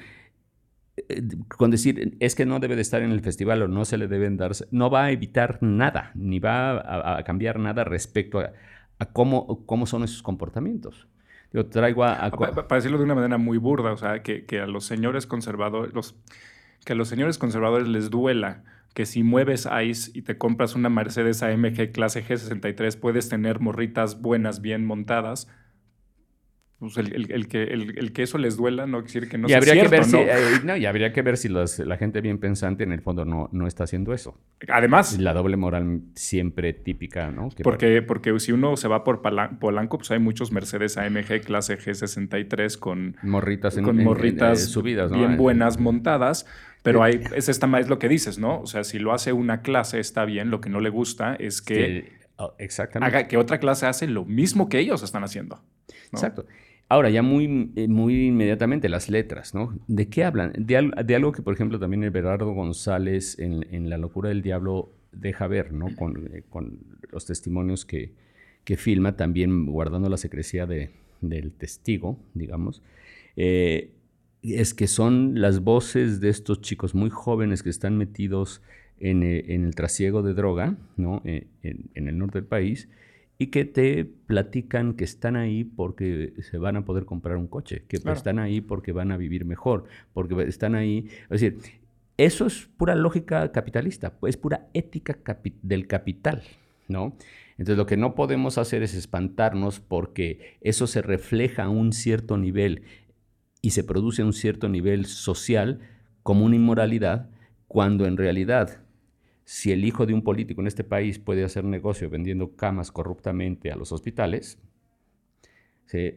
eh, con decir es que no debe de estar en el festival o no se le deben dar, no va a evitar nada, ni va a cambiar nada respecto a, a cómo, cómo son esos comportamientos. Yo traigo a, Para decirlo de una manera muy burda, o sea, que, que a los señores conservadores, los, que a los señores conservadores les duela que si mueves ICE y te compras una Mercedes AMG clase G63 puedes tener morritas buenas, bien montadas, pues el, que, el, que eso les duela no quiere decir que no y sea habría cierto, que ver ¿no? Si, eh, y habría que ver si la gente bien pensante en el fondo no, no está haciendo eso. Además. La doble moral siempre típica, ¿no? porque, porque si uno se va por Polanco, pues hay muchos Mercedes AMG clase G63 con morritas, con morritas subidas, bien buenas montadas. Pero hay, es, esta, es lo que dices, ¿no? O sea, si lo hace una clase está bien, lo que no le gusta es que, oh, exactamente. haga que otra clase hace lo mismo que ellos están haciendo. Exacto. Ahora, ya muy, eh, muy inmediatamente, las letras, ¿no? ¿De qué hablan? De, algo que, por ejemplo, también el González en, La locura del diablo deja ver, ¿no? Con, eh, los testimonios que, filma, también guardando la secrecía del testigo, digamos, eh, es que son las voces de estos chicos muy jóvenes que están metidos en, el trasiego de droga, ¿no? en el norte del país, y que te platican que están ahí porque se van a poder comprar un coche, que están ahí porque van a vivir mejor, porque están ahí. Es decir, eso es pura lógica capitalista, es pura ética del capital, ¿no? Entonces lo que no podemos hacer es espantarnos porque eso se refleja a un cierto nivel y se produce a un cierto nivel social como una inmoralidad, cuando en realidad si el hijo de un político en este país puede hacer negocio vendiendo camas corruptamente a los hospitales,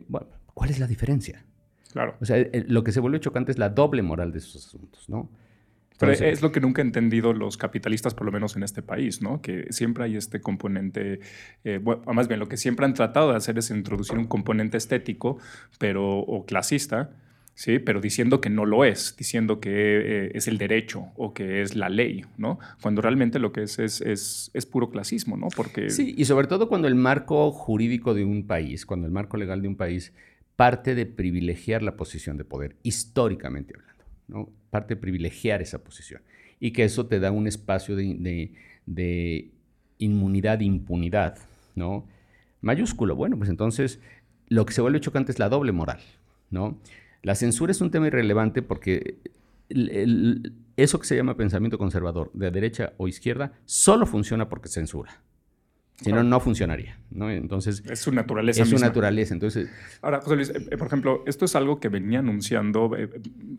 bueno, ¿cuál es la diferencia? Claro. O sea, lo que se vuelve chocante es la doble moral de esos asuntos, ¿no? Pero es lo que nunca han entendido los capitalistas, por lo menos en este país, ¿no? Que siempre hay este componente, eh, bueno, más bien lo que siempre han tratado de hacer es introducir un componente estético, pero o clasista, ¿sí? Pero diciendo que no lo es, diciendo que eh, es el derecho o que es la ley, ¿no? Cuando realmente lo que es es, puro clasismo, ¿no? Porque... Sí, y sobre todo cuando el marco jurídico de un país, cuando el marco legal de un país parte de privilegiar la posición de poder, históricamente hablando, ¿no? Parte de privilegiar esa posición. Y que eso te da un espacio de, de inmunidad, impunidad, ¿no? Mayúsculo. Bueno, pues entonces lo que se vuelve chocante es la doble moral, ¿no? La censura es un tema irrelevante porque eso que se llama pensamiento conservador, de derecha o izquierda, solo funciona porque censura. Si no, no funcionaría. ¿no? Entonces, es su naturaleza. Es su naturaleza. Entonces, Ahora, José Luis, eh, por ejemplo, esto es algo que venía anunciando. Eh,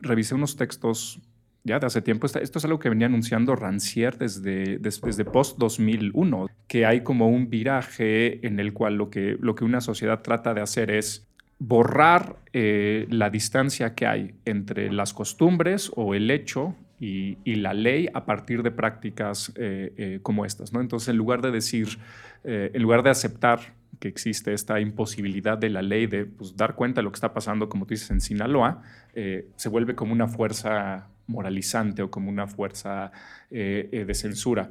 revisé unos textos ya de hace tiempo. Esto es algo que venía anunciando Rancière desde, desde, post-2001, que hay como un viraje en el cual lo que, lo que una sociedad trata de hacer es borrar eh, la distancia que hay entre las costumbres o el hecho y, la ley a partir de prácticas eh, eh, como estas. ¿no? Entonces, en lugar de decir, en lugar de aceptar que existe esta imposibilidad de la ley de pues, dar cuenta de lo que está pasando, como tú dices, en Sinaloa, se vuelve como una fuerza moralizante o como una fuerza de censura.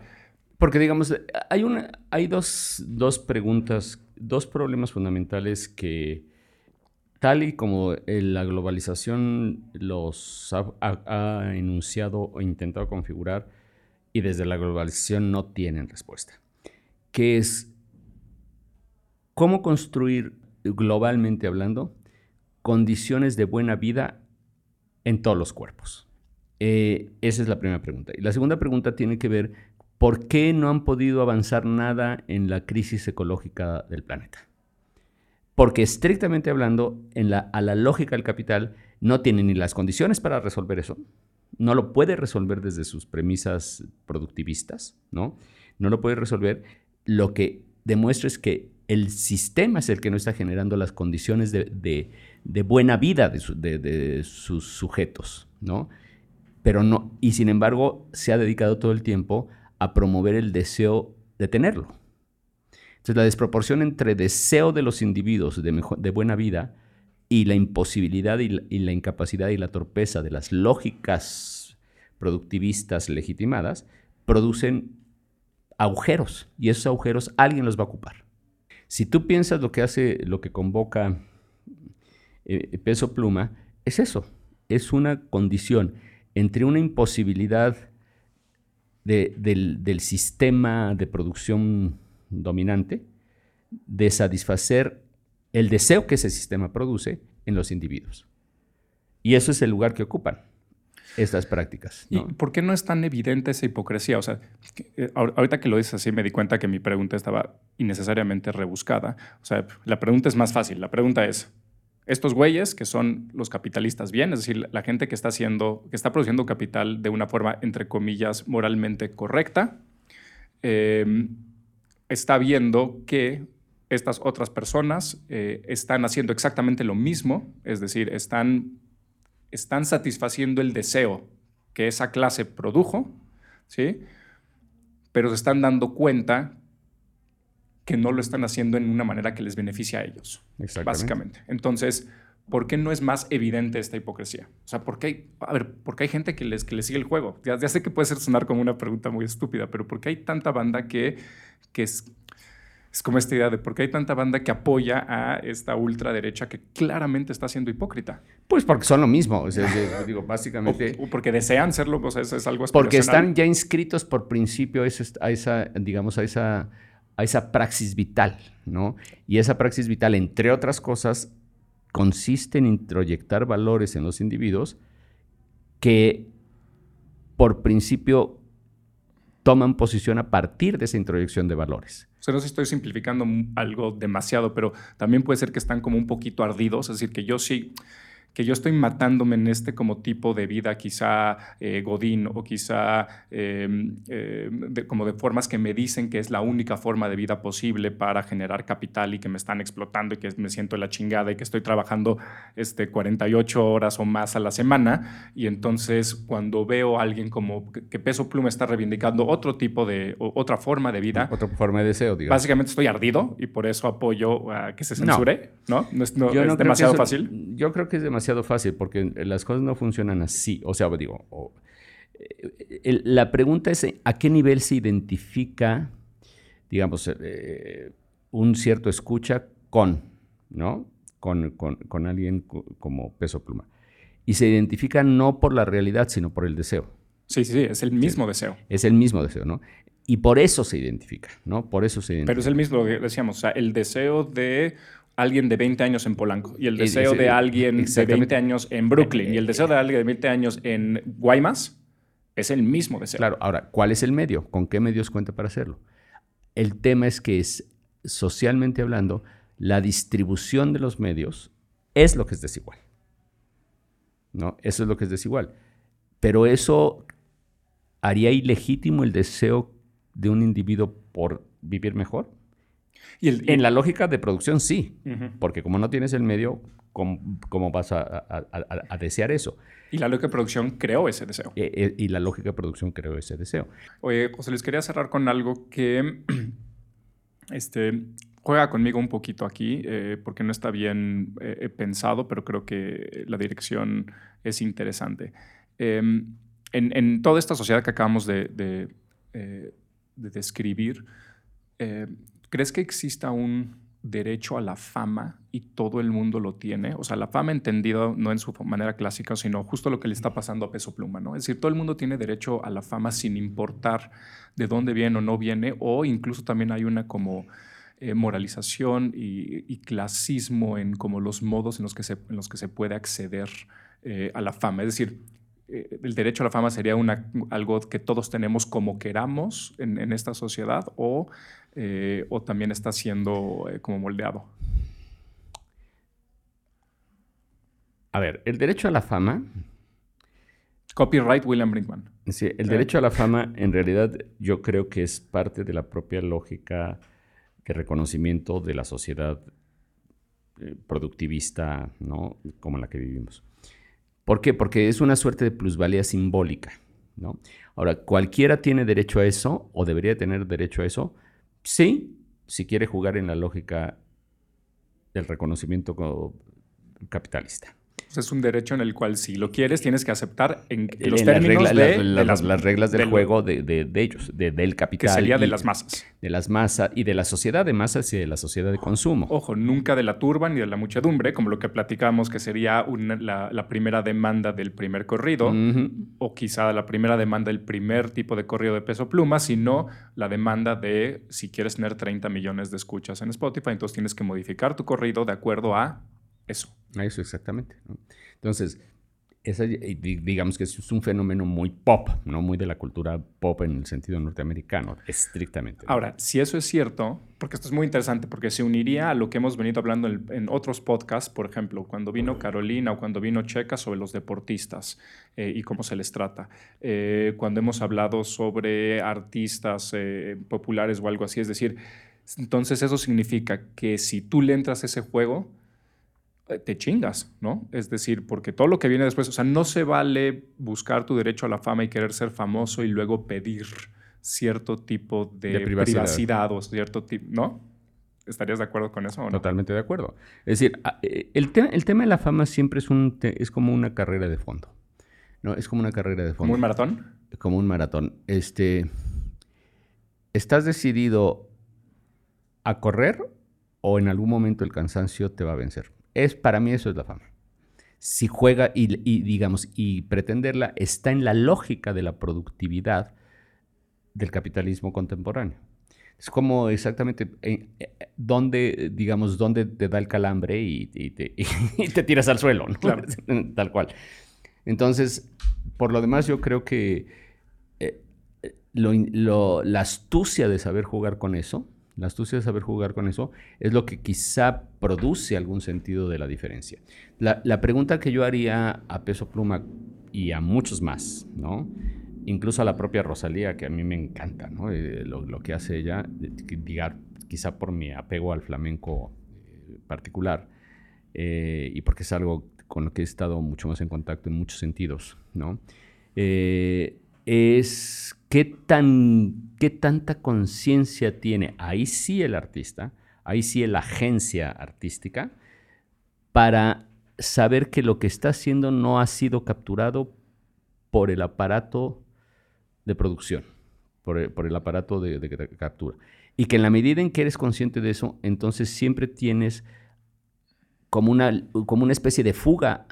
Porque, digamos, hay, una, hay dos, dos preguntas, dos problemas fundamentales que tal y como eh, la globalización los ha, enunciado o intentado configurar y desde la globalización no tienen respuesta, que es cómo construir globalmente hablando condiciones de buena vida en todos los cuerpos. Eh, esa es la primera pregunta. Y la segunda pregunta tiene que ver por qué no han podido avanzar nada en la crisis ecológica del planeta. Porque estrictamente hablando, a la lógica del capital no tiene ni las condiciones para resolver eso, no lo puede resolver desde sus premisas productivistas, ¿no? No lo puede resolver. Lo que demuestra es que el sistema es el que no está generando las condiciones de, buena vida de, de, sus sujetos, ¿no? Pero no, y sin embargo se ha dedicado todo el tiempo a promover el deseo de tenerlo. Entonces, la desproporción entre deseo de los individuos de, buena vida y la imposibilidad y la, incapacidad y la torpeza de las lógicas productivistas legitimadas producen agujeros y esos agujeros alguien los va a ocupar. Si tú piensas lo que hace, lo que convoca eh, peso pluma, es eso, es una condición entre una imposibilidad del, sistema de producción dominante de satisfacer el deseo que ese sistema produce en los individuos. Y eso es el lugar que ocupan estas prácticas. ¿Y por qué no es tan evidente esa hipocresía? O sea, eh, ahorita que lo dices así me di cuenta que mi pregunta estaba innecesariamente rebuscada. O sea, la pregunta es más fácil. La pregunta es, estos güeyes que son los capitalistas bien, es decir, la gente que está haciendo, que está produciendo capital de una forma, entre comillas, moralmente correcta, eh, está viendo que estas otras personas eh, están haciendo exactamente lo mismo, es decir, están, están satisfaciendo el deseo que esa clase produjo, ¿sí? pero se están dando cuenta que no lo están haciendo en una manera que les beneficie a ellos, básicamente. Entonces, ¿por qué no es más evidente esta hipocresía? O sea, ¿por qué hay, a ver, ¿por hay gente que les, que les sigue el juego? Ya, ya, sé que puede ser sonar como una pregunta muy estúpida, pero ¿por qué hay tanta banda que, que es, es como esta idea de por qué hay tanta banda que apoya a esta ultraderecha que claramente está siendo hipócrita. Pues porque son lo mismo, o sea, digo, básicamente... O, porque desean serlo, o sea, es, algo Porque están ya inscritos por principio a esa, digamos, a esa, a esa praxis vital, ¿no? Y esa praxis vital, entre otras cosas, consiste en introyectar valores en los individuos que por principio toman posición a partir de esa introyección de valores. O sea, no sé si estoy simplificando algo demasiado, pero también puede ser que están como un poquito ardidos, es decir, que yo sí que yo estoy matándome en este como tipo de vida, quizá eh, godín o quizá em, eh, como de formas que me dicen que es la única forma de vida posible para generar capital y que me están explotando y que me siento la chingada y que estoy trabajando este, 48 horas o más a la semana. Y entonces cuando veo a alguien como que Peso Pluma está reivindicando otro tipo de, otra forma de vida. Otra forma de deseo, digamos. Básicamente estoy ardido y por eso apoyo a que se censure, ¿no? ¿No? es, demasiado fácil? Yo creo que es demasiado demasiado fácil porque las cosas no funcionan así. O sea, digo, eh, la pregunta es a qué nivel se identifica, digamos, eh, un cierto escucha con, ¿no? Con, con, alguien como peso pluma. Y se identifica no por la realidad, sino por el deseo. Sí, sí, sí, es el mismo deseo. Es el mismo deseo, ¿no? Y por eso se identifica, ¿no? Por eso se identifica. Pero es el mismo, decíamos, o sea, el deseo de alguien de 20 años en Polanco y el deseo de alguien de 20 años en Brooklyn y el deseo de alguien de 20 años en Guaymas es el mismo deseo. Claro, ahora, ¿cuál es el medio? ¿Con qué medios cuenta para hacerlo? El tema es que es, socialmente hablando, la distribución de los medios es lo que es desigual. ¿No? Eso es lo que es desigual. pero eso haría ilegítimo el deseo de un individuo por vivir mejor. Y el- En la lógica de producción sí, porque como no tienes el medio, ¿cómo, cómo vas a, a- a- a desear eso? Y la lógica de producción creó ese deseo. Eh, eh, y la lógica de producción creó ese deseo. Oye, José Luis, quería cerrar con algo que este, juega conmigo un poquito aquí, eh, porque no está bien pensado, pero creo que la dirección es interesante. Eh, en, en toda esta sociedad que acabamos de, de, de describir, ¿crees que exista un derecho a la fama y todo el mundo lo tiene? O sea, la fama entendida no en su manera clásica, sino justo lo que le está pasando a Peso Pluma, ¿no? Es decir, todo el mundo tiene derecho a la fama sin importar de dónde viene o no viene, o incluso también hay una como eh, moralización y, y clasismo en como los modos en los que se, en los que se puede acceder eh, a la fama. Es decir, eh, el derecho a la fama sería una, algo que todos tenemos como queramos en, en esta sociedad o, eh, o también está siendo eh, como moldeado. A ver, el derecho a la fama, Copyright William Brinkman. sí, el derecho a la fama en realidad yo creo que es parte de la propia lógica de reconocimiento de la sociedad eh, productivista, ¿no? Como la que vivimos. ¿Por qué? Porque es una suerte de plusvalía simbólica, ¿no? Ahora, ¿cualquiera tiene derecho a eso o debería tener derecho a eso? Sí, si quiere jugar en la lógica del reconocimiento co- capitalista. Sea, es un derecho en el cual si lo quieres tienes que aceptar en, en En los las términos las, de las- las reglas del juego de, de- de ellos, de- del que capital. sería de las masas. De las masas y de la sociedad de masas y de la sociedad de consumo. Ojo, nunca de la turba ni de la muchedumbre, como lo que platicamos que sería una- la, la primera demanda del primer corrido, o quizá la primera demanda del primer tipo de corrido de peso pluma, sino la demanda de si quieres tener 30 millones de escuchas en Spotify, entonces tienes que modificar tu corrido de acuerdo a eso. A Eso exactamente. ¿no? Entonces, esa, digamos que es un fenómeno muy pop, no muy de la cultura pop en el sentido norteamericano, estrictamente. ¿no? Ahora, si eso es cierto, porque esto es muy interesante, porque se uniría a lo que hemos venido hablando en, en otros podcasts, por ejemplo, cuando vino Carolina o cuando vino Checa sobre los deportistas eh, y cómo se les trata, Eh, cuando hemos hablado sobre artistas eh, populares o algo así, es decir, entonces eso significa que si tú le entras a ese juego, te chingas, ¿no? Es decir, porque todo lo que viene después, o sea, no se vale buscar tu derecho a la fama y querer ser famoso y luego pedir cierto tipo de, De privacidad. privacidad. o cierto tipo, ¿no? ¿Estarías de acuerdo con eso o no? Totalmente de acuerdo. Es decir, eh, el, te- el tema de la fama siempre es, un es como una carrera de fondo. ¿no? Es como una carrera de fondo. ¿Como un maratón? como un maratón. Este, ¿Estás decidido a correr o en algún momento el cansancio te va a vencer? Es, para mí eso es la fama. Si juega y, y, digamos, y pretenderla está en la lógica de la productividad del capitalismo contemporáneo. Es como exactamente eh, eh, dónde, digamos, dónde te da el calambre y, y te, y te tiras al suelo, ¿no? Claro. Tal cual. Entonces, por lo demás, yo creo que eh, lo lo- la astucia de saber jugar con eso, la astucia de saber jugar con eso, es lo que quizá produce algún sentido de la diferencia. La, la pregunta que yo haría a Peso Pluma y a muchos más, ¿no? Incluso a la propia Rosalía, que a mí me encanta, ¿no? Eh, lo, que hace ella, diga, quizá por mi apego al flamenco eh, particular, eh, y porque es algo con lo que he estado mucho más en contacto en muchos sentidos, ¿no? Es qué, tan, qué tanta conciencia tiene ahí sí el artista, ahí sí la agencia artística, para saber que lo que está haciendo no ha sido capturado por el aparato de producción, por el, por el aparato de, de ca- captura. Y que en la medida en que eres consciente de eso, entonces siempre tienes como una, como una especie de fuga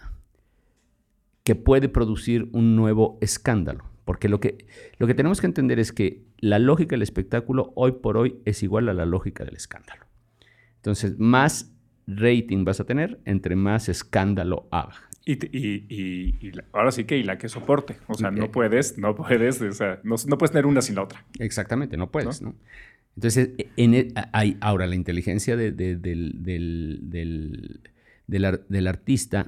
que puede producir un nuevo escándalo. Porque lo que, lo que tenemos que entender es que la lógica del espectáculo hoy por hoy es igual a la lógica del escándalo. Entonces, más rating vas a tener entre más escándalo haga. Y, y- y- y la- ahora sí que y la que soporte. O sea, no puedes, no puedes, o sea, no, no puedes tener una sin la otra. Exactamente, no puedes, ¿no? Entonces, en el- hay, ahora la inteligencia de- de- del, del- del- del ar- del artista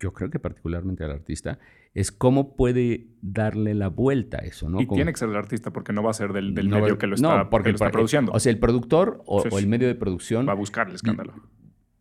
yo creo que particularmente al artista, es cómo puede darle la vuelta a eso, ¿no? Y Como- tiene que ser el artista porque no va a ser del, del no, medio que lo no, está, porque que lo está el- produciendo. O sea, el productor o, el medio de producción va a buscar el escándalo.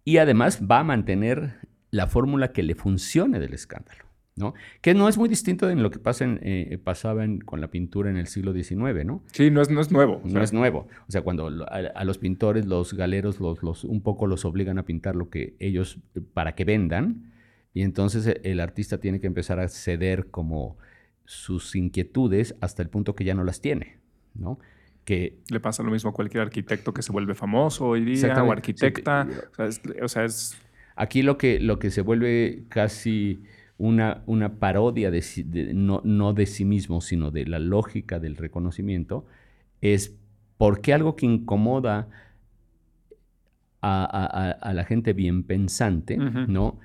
y además va a mantener la fórmula que le funcione del escándalo, ¿no? Que no es muy distinto de lo que pasa en, eh, pasaba en- con la pintura en el siglo XIX, ¿no? Sí, no es, no es nuevo. No sea, es nuevo. O sea, cuando a, a los pintores, los galeros, los, los- un poco los obligan a pintar lo que ellos, eh, para que vendan, y entonces eh, el artista tiene que empezar a ceder como sus inquietudes hasta el punto que ya no las tiene, ¿no? Que Le pasa lo mismo a cualquier arquitecto que se vuelve famoso hoy día o arquitecta. O, sea, es, o sea, es- Aquí lo que, lo que se vuelve casi una, una parodia de, sí- de- no, no de sí mismo, sino de la lógica del reconocimiento, es por qué algo que incomoda a, a- a- la gente bien pensante. ¿no?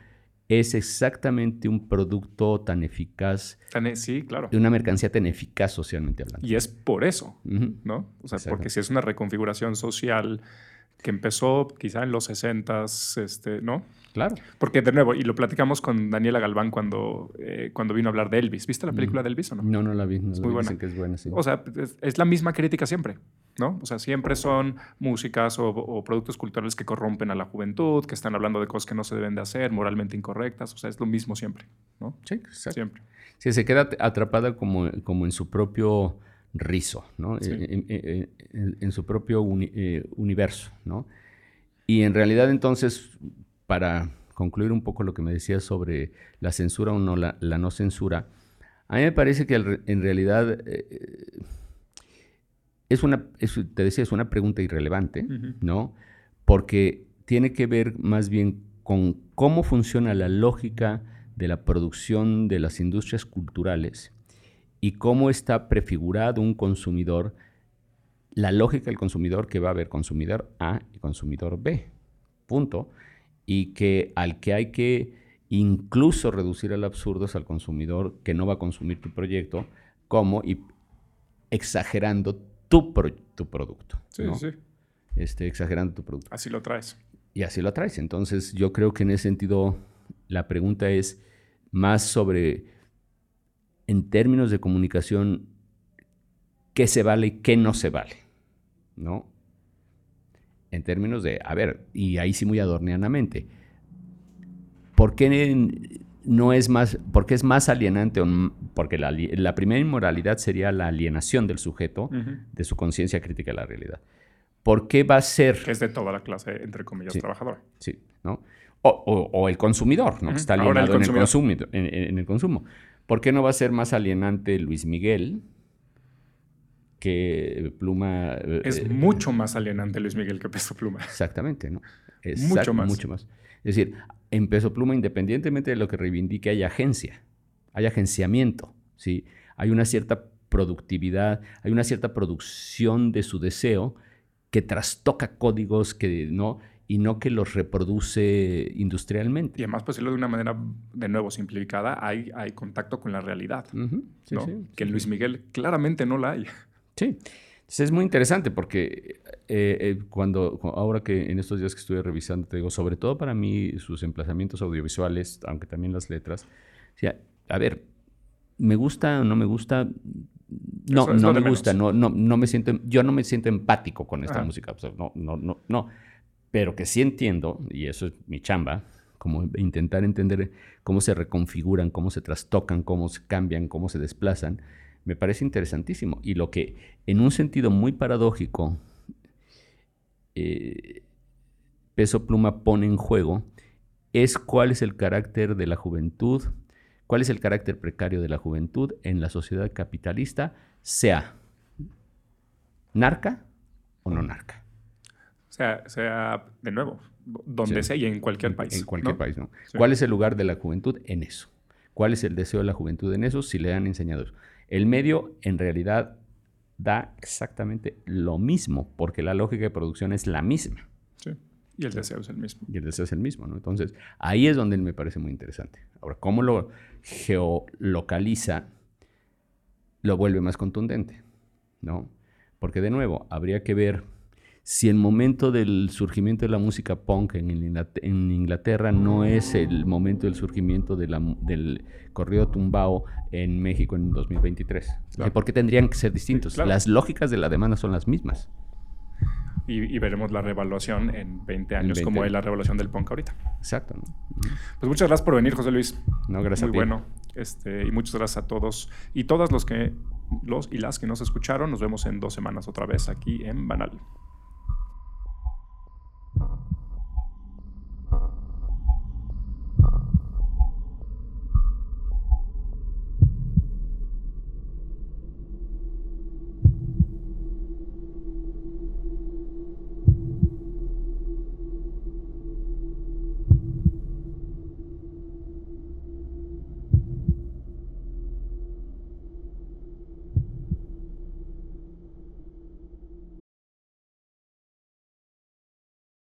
Es exactamente un producto tan eficaz, tan- e, sí, claro. de una mercancía tan eficaz socialmente hablando. Y es por eso. ¿no? O sea, porque si es una reconfiguración social que empezó quizá en los 60s, este, ¿no? Claro. Porque de nuevo, y lo platicamos con Daniela Galván cuando, eh, cuando vino a hablar de Elvis. ¿Viste la película Mm. de Elvis o no? No, no la vi. No la muy vi, buena. Dicen que es buena, sí. O sea, es, es la misma crítica siempre, ¿no? O sea, siempre son músicas o, o productos culturales que corrompen a la juventud, que están hablando de cosas que no se deben de hacer, moralmente incorrectas. O sea, es lo mismo siempre, ¿no? sí, exacto. Siempre. Sí, se queda atrapada como, como en su propio rizo, ¿no? Sí. En, en- en- en su propio uni- eh, universo, ¿no? Y en realidad entonces, para concluir un poco lo que me decías sobre la censura o no, la, la no censura, a mí me parece que en realidad eh, es una, es- te decía, es una pregunta irrelevante. ¿no? Porque tiene que ver más bien con cómo funciona la lógica de la producción de las industrias culturales y cómo está prefigurado un consumidor, la lógica del consumidor que va a haber consumidor A y consumidor B, punto, y que al que hay que incluso reducir al absurdo es al consumidor que no va a consumir tu proyecto, como y exagerando tu, pro- tu producto. Sí, ¿no? sí. Este, exagerando tu producto. Así lo traes. Y así lo traes. Entonces, yo creo que en ese sentido, la pregunta es más sobre, en términos de comunicación, qué se vale y qué no se vale, ¿no? En términos de, a ver, y ahí sí muy adorneanamente, ¿por qué no es más, por qué es más alienante? Porque la, primera inmoralidad sería la alienación del sujeto de su conciencia crítica de la realidad. ¿Por qué va a ser... Que es de toda la clase, entre comillas, Sí. trabajadora. Sí, ¿no? O, o- o el consumidor, ¿no? Que está el alienado en, el consumidor. consumo, en, el consumo. ¿Por qué no va a ser más alienante Luis Miguel que Pluma? eh, Es eh, mucho más alienante Luis Miguel que Peso Pluma. Exactamente, ¿no? Mucho más. Mucho más. Es decir, en Peso Pluma, independientemente de lo que reivindique, hay agencia, hay agenciamiento, ¿sí? Hay una cierta productividad, hay una cierta producción de su deseo que trastoca códigos que, ¿no? y no que los reproduce industrialmente. Y además, pues, decirlo de una manera, de nuevo, simplificada, hay, hay contacto con la realidad. Sí, ¿no? sí, que sí, Luis. Miguel claramente no la hay. Sí. Entonces es muy interesante porque eh, eh, cuando, cu- ahora que en estos días que estuve revisando, te digo, sobre todo para mí sus emplazamientos audiovisuales, aunque también las letras, a ver, ¿me gusta o no me gusta? No, Eso no me gusta, no, no, no me siento, yo no me siento empático con esta Ajá. música, o sea, no, no, no, no, pero que sí entiendo, y eso es mi chamba, como intentar entender cómo se reconfiguran, cómo se trastocan, cómo se cambian, cómo se desplazan, me parece interesantísimo. Y lo que, en un sentido muy paradójico, eh, Peso Pluma pone en juego es cuál es el carácter de la juventud, cuál es el carácter precario de la juventud en la sociedad capitalista, sea narca o no narca. O sea, sea de nuevo, donde Sí. sea y en cualquier país. En cualquier ¿no? país, ¿no? Sí. ¿Cuál es el lugar de la juventud en eso? ¿Cuál es el deseo de la juventud en eso si le han enseñado eso? El medio en realidad da exactamente lo mismo, porque la lógica de producción es la misma Sí. Y el deseo es el mismo. y el deseo es el mismo, ¿no? Entonces, ahí es donde me parece muy interesante. Ahora, cómo lo geolocaliza lo vuelve más contundente, ¿no? Porque de nuevo, habría que ver si el momento del surgimiento de la música punk en Inglaterra, no es el momento del surgimiento del corrido tumbao en México en 2023. ¿Por qué tendrían que ser distintos? Las lógicas de la demanda son las mismas. Y, veremos la revaluación en 20 años, como es la revaluación del punk ahorita. Exacto. Pues muchas gracias por venir, José Luis. No, gracias Muy bueno. Este, y muchas gracias a todos y todas los que los y las que nos escucharon. Nos vemos en dos semanas otra vez aquí en Banal. Thank you.